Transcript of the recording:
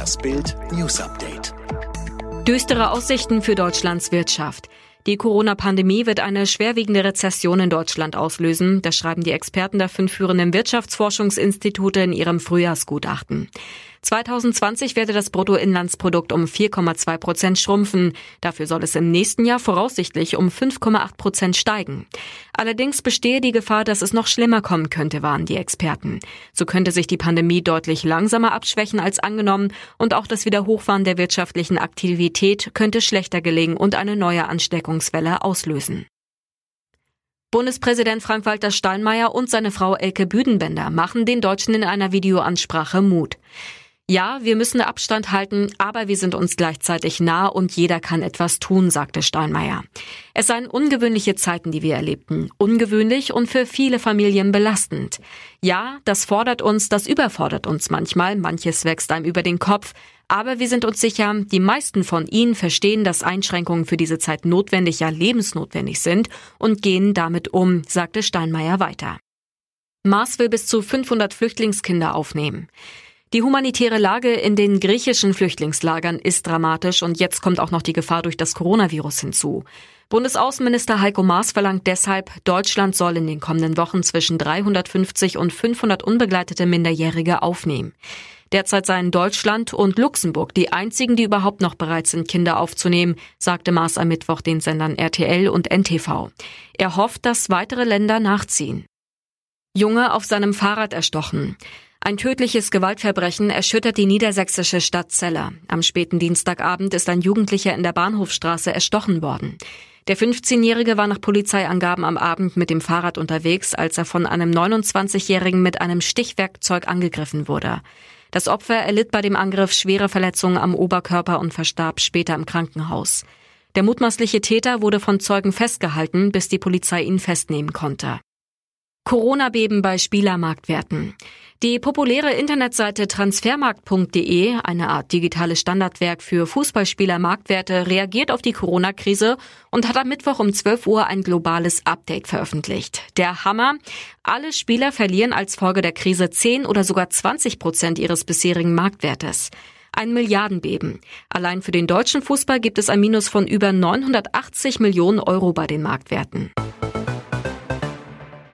Das Bild News Update. Düstere Aussichten für Deutschlands Wirtschaft. Die Corona-Pandemie wird eine schwerwiegende Rezession in Deutschland auslösen. Das schreiben die Experten der fünf führenden Wirtschaftsforschungsinstitute in ihrem Frühjahrsgutachten. 2020 werde das Bruttoinlandsprodukt um 4,2 Prozent schrumpfen. Dafür soll es im nächsten Jahr voraussichtlich um 5,8 Prozent steigen. Allerdings bestehe die Gefahr, dass es noch schlimmer kommen könnte, waren die Experten. So könnte sich die Pandemie deutlich langsamer abschwächen als angenommen und auch das Wiederhochfahren der wirtschaftlichen Aktivität könnte schlechter gelegen und eine neue Ansteckungswelle auslösen. Bundespräsident Frank-Walter Steinmeier und seine Frau Elke Büdenbender machen den Deutschen in einer Videoansprache Mut. Ja, wir müssen Abstand halten, aber wir sind uns gleichzeitig nah und jeder kann etwas tun, sagte Steinmeier. Es seien ungewöhnliche Zeiten, die wir erlebten. Ungewöhnlich und für viele Familien belastend. Ja, das fordert uns, das überfordert uns manchmal, manches wächst einem über den Kopf, aber wir sind uns sicher, die meisten von Ihnen verstehen, dass Einschränkungen für diese Zeit notwendig, ja lebensnotwendig sind und gehen damit um, sagte Steinmeier weiter. Mars will bis zu 500 Flüchtlingskinder aufnehmen. Die humanitäre Lage in den griechischen Flüchtlingslagern ist dramatisch und jetzt kommt auch noch die Gefahr durch das Coronavirus hinzu. Bundesaußenminister Heiko Maas verlangt deshalb, Deutschland soll in den kommenden Wochen zwischen 350 und 500 unbegleitete Minderjährige aufnehmen. Derzeit seien Deutschland und Luxemburg die einzigen, die überhaupt noch bereit sind, Kinder aufzunehmen, sagte Maas am Mittwoch den Sendern RTL und NTV. Er hofft, dass weitere Länder nachziehen. Junge auf seinem Fahrrad erstochen. Ein tödliches Gewaltverbrechen erschüttert die niedersächsische Stadt Celle. Am späten Dienstagabend ist ein Jugendlicher in der Bahnhofstraße erstochen worden. Der 15-Jährige war nach Polizeiangaben am Abend mit dem Fahrrad unterwegs, als er von einem 29-Jährigen mit einem Stichwerkzeug angegriffen wurde. Das Opfer erlitt bei dem Angriff schwere Verletzungen am Oberkörper und verstarb später im Krankenhaus. Der mutmaßliche Täter wurde von Zeugen festgehalten, bis die Polizei ihn festnehmen konnte. Corona-Beben bei Spielermarktwerten. Die populäre Internetseite transfermarkt.de, eine Art digitales Standardwerk für Fußballspieler-Marktwerte, reagiert auf die Corona-Krise und hat am Mittwoch um 12 Uhr ein globales Update veröffentlicht. Der Hammer, alle Spieler verlieren als Folge der Krise 10 oder sogar 20 Prozent ihres bisherigen Marktwertes. Ein Milliardenbeben. Allein für den deutschen Fußball gibt es ein Minus von über 980 Millionen Euro bei den Marktwerten.